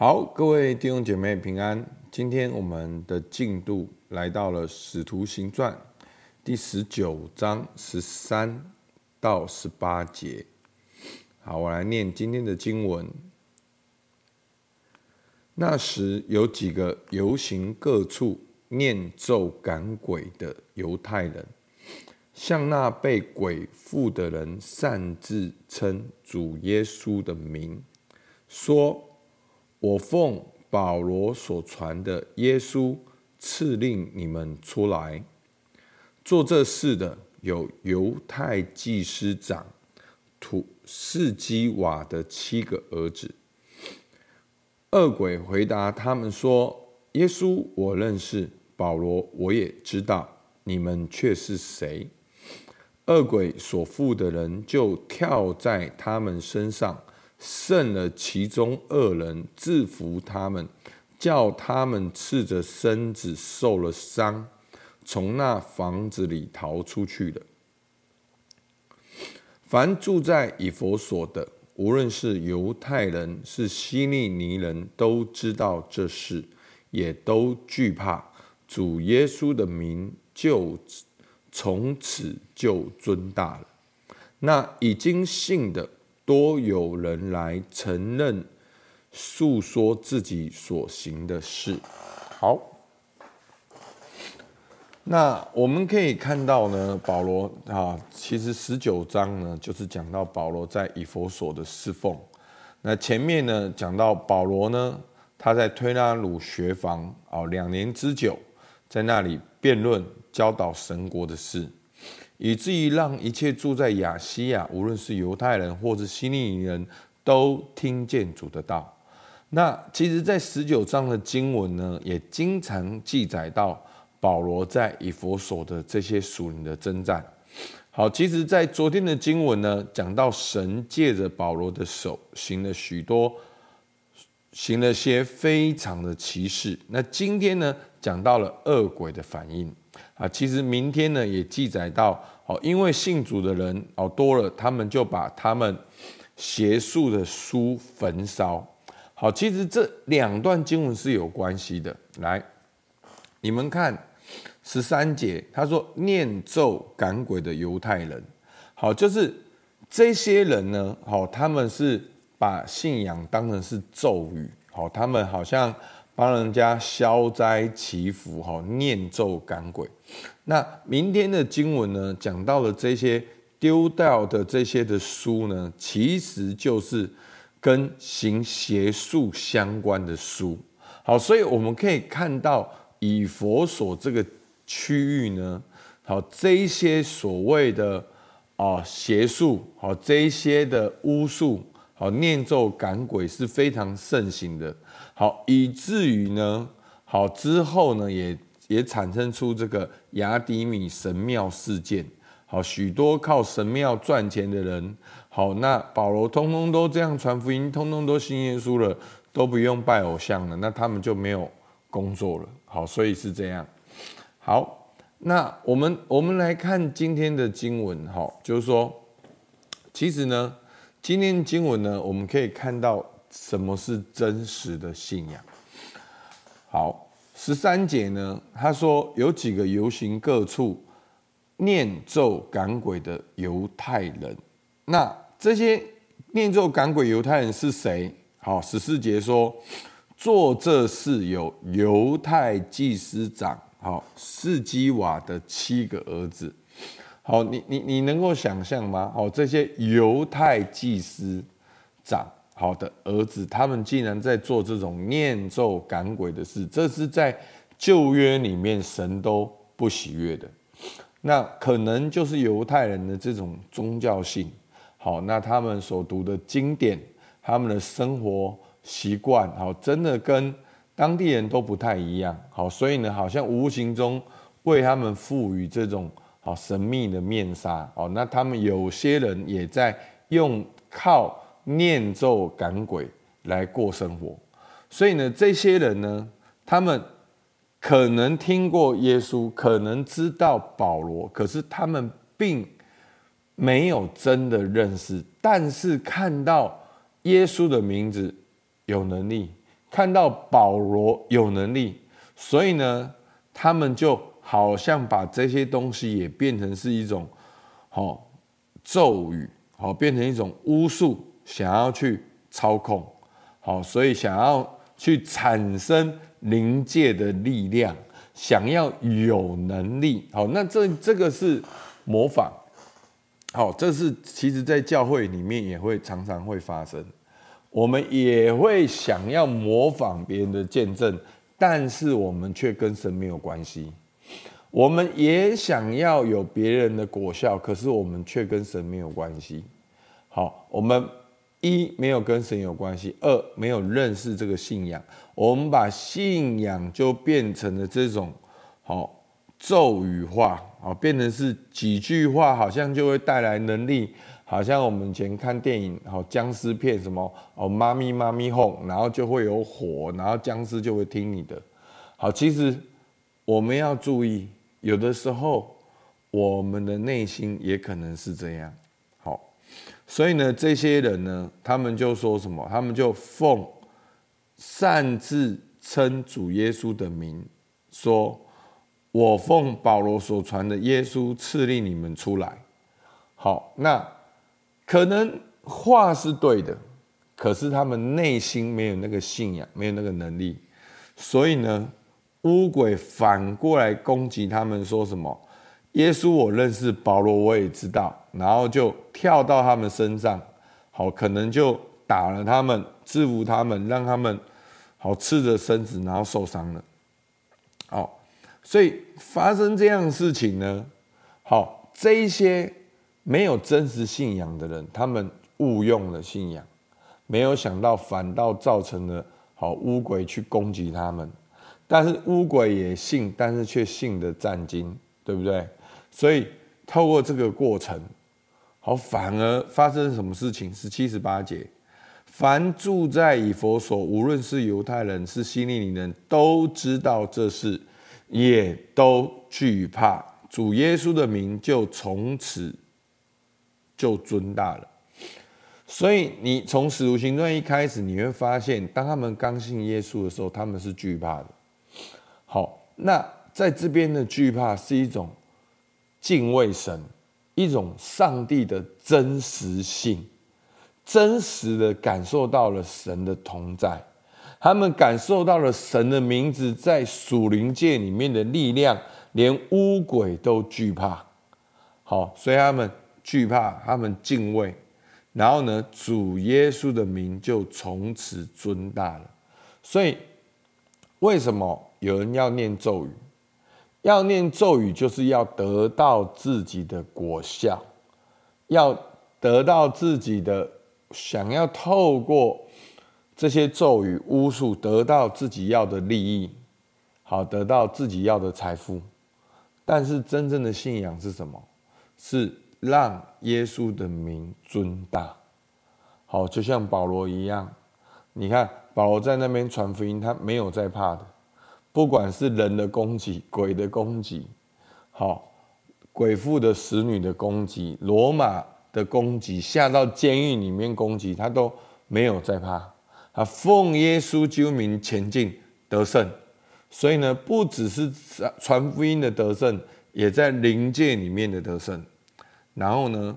好，各位弟兄姐妹平安。今天我们的进度来到了《使徒行传》第十九章十三到十八节。好，我来念今天的经文。那时有几个游行各处念咒赶鬼的犹太人，向那被鬼附的人擅自称主耶稣的名，说。我奉保罗所传的耶稣赐令你们出来。做这事的有犹太祭司长土士基瓦的七个儿子。恶鬼回答他们说：“耶稣我认识，保罗我也知道，你们却是谁？”恶鬼所附的人就跳在他们身上。胜了其中二人，制服他们，叫他们赤着身子受了伤，从那房子里逃出去了。凡住在以弗所的，无论是犹太人是希利尼人，都知道这事，也都惧怕。主耶稣的名就从此就尊大了。那已经信的。多有人来承认、诉说自己所行的事。好，那我们可以看到呢，保罗啊，其实十九章呢，就是讲到保罗在以弗所的侍奉。那前面呢，讲到保罗呢，他在推拉鲁学房啊两年之久，在那里辩论、教导神国的事。以至于让一切住在亚西亚，无论是犹太人或是希利尼人都听见主的道。那其实，在十九章的经文呢，也经常记载到保罗在以弗所的这些属灵的征战。好，其实，在昨天的经文呢，讲到神借着保罗的手行了许多，行了些非常的奇事。那今天呢，讲到了恶鬼的反应。啊，其实明天呢也记载到，哦，因为信主的人哦多了，他们就把他们邪术的书焚烧。好，其实这两段经文是有关系的。来，你们看十三节，他说念咒赶鬼的犹太人，好，就是这些人呢，好，他们是把信仰当成是咒语，好，他们好像。帮人家消灾祈福，哈，念咒赶鬼。那明天的经文呢，讲到了这些丢掉的这些的书呢，其实就是跟行邪术相关的书。好，所以我们可以看到以佛所这个区域呢，好，这些所谓的啊邪术，好，这些的巫术。好，念咒赶鬼是非常盛行的。好，以至于呢，好之后呢，也也产生出这个亚底米神庙事件。好，许多靠神庙赚钱的人，好，那保罗通通都这样传福音，通通都信耶稣了，都不用拜偶像了，那他们就没有工作了。好，所以是这样。好，那我们我们来看今天的经文，哈，就是说，其实呢。今天经文呢，我们可以看到什么是真实的信仰。好，十三节呢，他说有几个游行各处念咒赶鬼的犹太人。那这些念咒赶鬼犹太人是谁？好，十四节说做这事有犹太祭司长，好，士基瓦的七个儿子。好，你你你能够想象吗？好，这些犹太祭司长，好的儿子，他们竟然在做这种念咒赶鬼的事，这是在旧约里面神都不喜悦的。那可能就是犹太人的这种宗教性，好，那他们所读的经典，他们的生活习惯，好，真的跟当地人都不太一样。好，所以呢，好像无形中为他们赋予这种。好神秘的面纱哦，那他们有些人也在用靠念咒赶鬼来过生活，所以呢，这些人呢，他们可能听过耶稣，可能知道保罗，可是他们并没有真的认识，但是看到耶稣的名字有能力，看到保罗有能力，所以呢，他们就好像把这些东西也变成是一种好咒语，好变成一种巫术，想要去操控，好，所以想要去产生灵界的力量，想要有能力，好，那这这个是模仿，好，这是其实在教会里面也会常常会发生。我们也会想要模仿别人的见证，但是我们却跟神没有关系。我们也想要有别人的果效，可是我们却跟神没有关系。好，我们一没有跟神有关系，二没有认识这个信仰。我们把信仰就变成了这种好咒语化，好变成是几句话，好像就会带来能力。好像我们以前看电影，好僵尸片什么哦，妈咪妈咪哄，然后就会有火，然后僵尸就会听你的。好，其实我们要注意，有的时候我们的内心也可能是这样。好，所以呢，这些人呢，他们就说什么？他们就奉擅自称主耶稣的名，说我奉保罗所传的耶稣赐令你们出来。好，那。可能话是对的，可是他们内心没有那个信仰，没有那个能力，所以呢，乌鬼反过来攻击他们，说什么？耶稣我认识，保罗我也知道，然后就跳到他们身上，好，可能就打了他们，制服他们，让他们好赤着身子，然后受伤了。好，所以发生这样的事情呢，好，这一些。没有真实信仰的人，他们误用了信仰，没有想到反倒造成了好乌鬼去攻击他们。但是乌鬼也信，但是却信的战惊，对不对？所以透过这个过程，好反而发生什么事情？是七十八节，凡住在以弗所，无论是犹太人是希利尼人，都知道这事，也都惧怕主耶稣的名，就从此。就尊大了，所以你从使徒行传一开始，你会发现，当他们刚信耶稣的时候，他们是惧怕的。好，那在这边的惧怕是一种敬畏神，一种上帝的真实性，真实的感受到了神的同在，他们感受到了神的名字在属灵界里面的力量，连污鬼都惧怕。好，所以他们。惧怕，他们敬畏，然后呢，主耶稣的名就从此尊大了。所以，为什么有人要念咒语？要念咒语，就是要得到自己的果效，要得到自己的想要透过这些咒语巫术得到自己要的利益，好，得到自己要的财富。但是，真正的信仰是什么？是。让耶稣的名尊大，好，就像保罗一样。你看，保罗在那边传福音，他没有在怕的。不管是人的攻击、鬼的攻击，好，鬼父的使女的攻击、罗马的攻击，下到监狱里面攻击，他都没有在怕。他奉耶稣救名前进得胜，所以呢，不只是传福音的得胜，也在灵界里面的得胜。然后呢，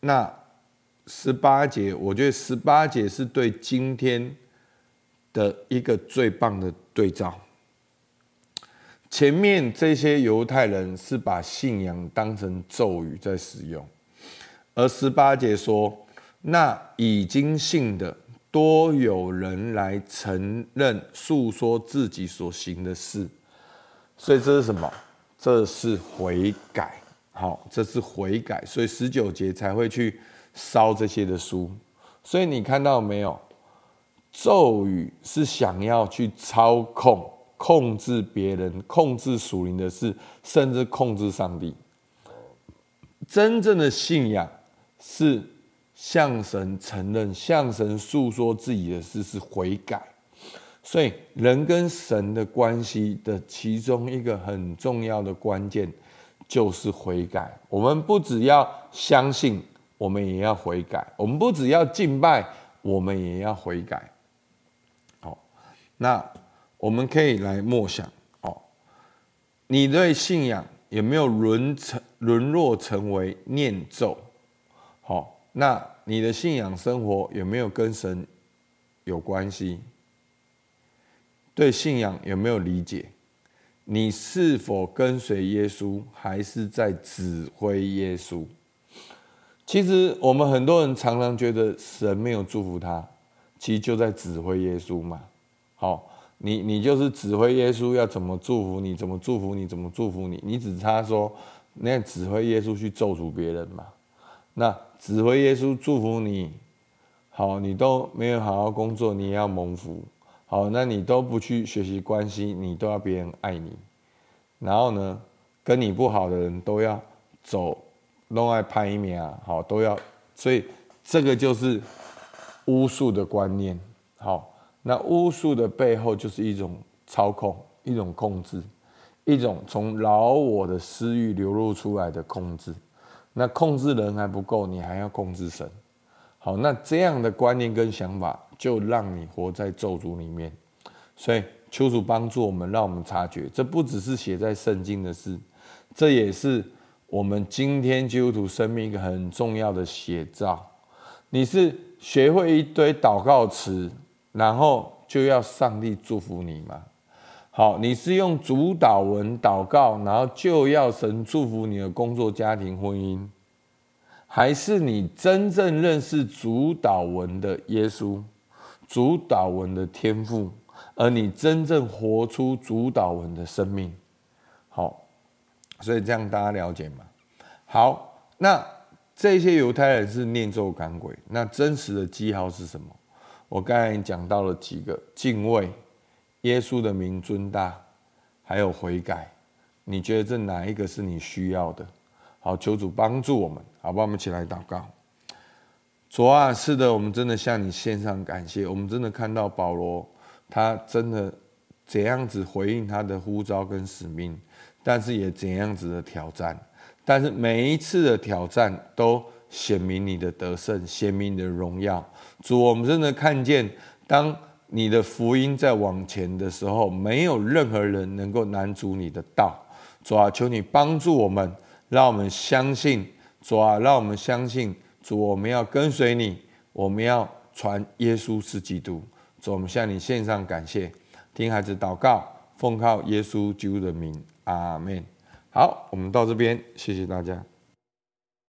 那十八节，我觉得十八节是对今天的一个最棒的对照。前面这些犹太人是把信仰当成咒语在使用，而十八节说，那已经信的多有人来承认述说自己所行的事，所以这是什么？这是悔改。好，这是悔改，所以十九节才会去烧这些的书。所以你看到没有？咒语是想要去操控、控制别人、控制属灵的事，甚至控制上帝。真正的信仰是向神承认、向神诉说自己的事，是悔改。所以人跟神的关系的其中一个很重要的关键。就是悔改。我们不只要相信，我们也要悔改。我们不只要敬拜，我们也要悔改。好，那我们可以来默想哦，你对信仰有没有沦成沦落成为念咒？好，那你的信仰生活有没有跟神有关系？对信仰有没有理解？你是否跟随耶稣，还是在指挥耶稣？其实我们很多人常常觉得神没有祝福他，其实就在指挥耶稣嘛。好，你你就是指挥耶稣要怎么祝福你，怎么祝福你，怎么祝福你，你只差说那指挥耶稣去咒诅别人嘛。那指挥耶稣祝福你，好，你都没有好好工作，你也要蒙福。好，那你都不去学习关系，你都要别人爱你，然后呢，跟你不好的人都要走，弄爱拍一面啊，好，都要，所以这个就是巫术的观念。好，那巫术的背后就是一种操控，一种控制，一种从老我的私欲流露出来的控制。那控制人还不够，你还要控制神。好，那这样的观念跟想法。就让你活在咒诅里面，所以求主帮助我们，让我们察觉，这不只是写在圣经的事，这也是我们今天基督徒生命一个很重要的写照。你是学会一堆祷告词，然后就要上帝祝福你吗？好，你是用主祷文祷告，然后就要神祝福你的工作、家庭、婚姻，还是你真正认识主祷文的耶稣？主祷文的天赋，而你真正活出主祷文的生命，好，所以这样大家了解吗？好，那这些犹太人是念咒赶鬼，那真实的记号是什么？我刚才讲到了几个：敬畏耶稣的名尊大，还有悔改。你觉得这哪一个是你需要的？好，求主帮助我们，好吧，我们一起来祷告。主啊，是的，我们真的向你献上感谢。我们真的看到保罗，他真的怎样子回应他的呼召跟使命，但是也怎样子的挑战。但是每一次的挑战都显明你的得胜，显明你的荣耀。主，我们真的看见，当你的福音在往前的时候，没有任何人能够拦阻你的道。主啊，求你帮助我们，让我们相信。主啊，让我们相信。主，我们要跟随你，我们要传耶稣是基督。主，我们向你献上感谢，听孩子祷告，奉靠耶稣基督的名，阿门。好，我们到这边，谢谢大家。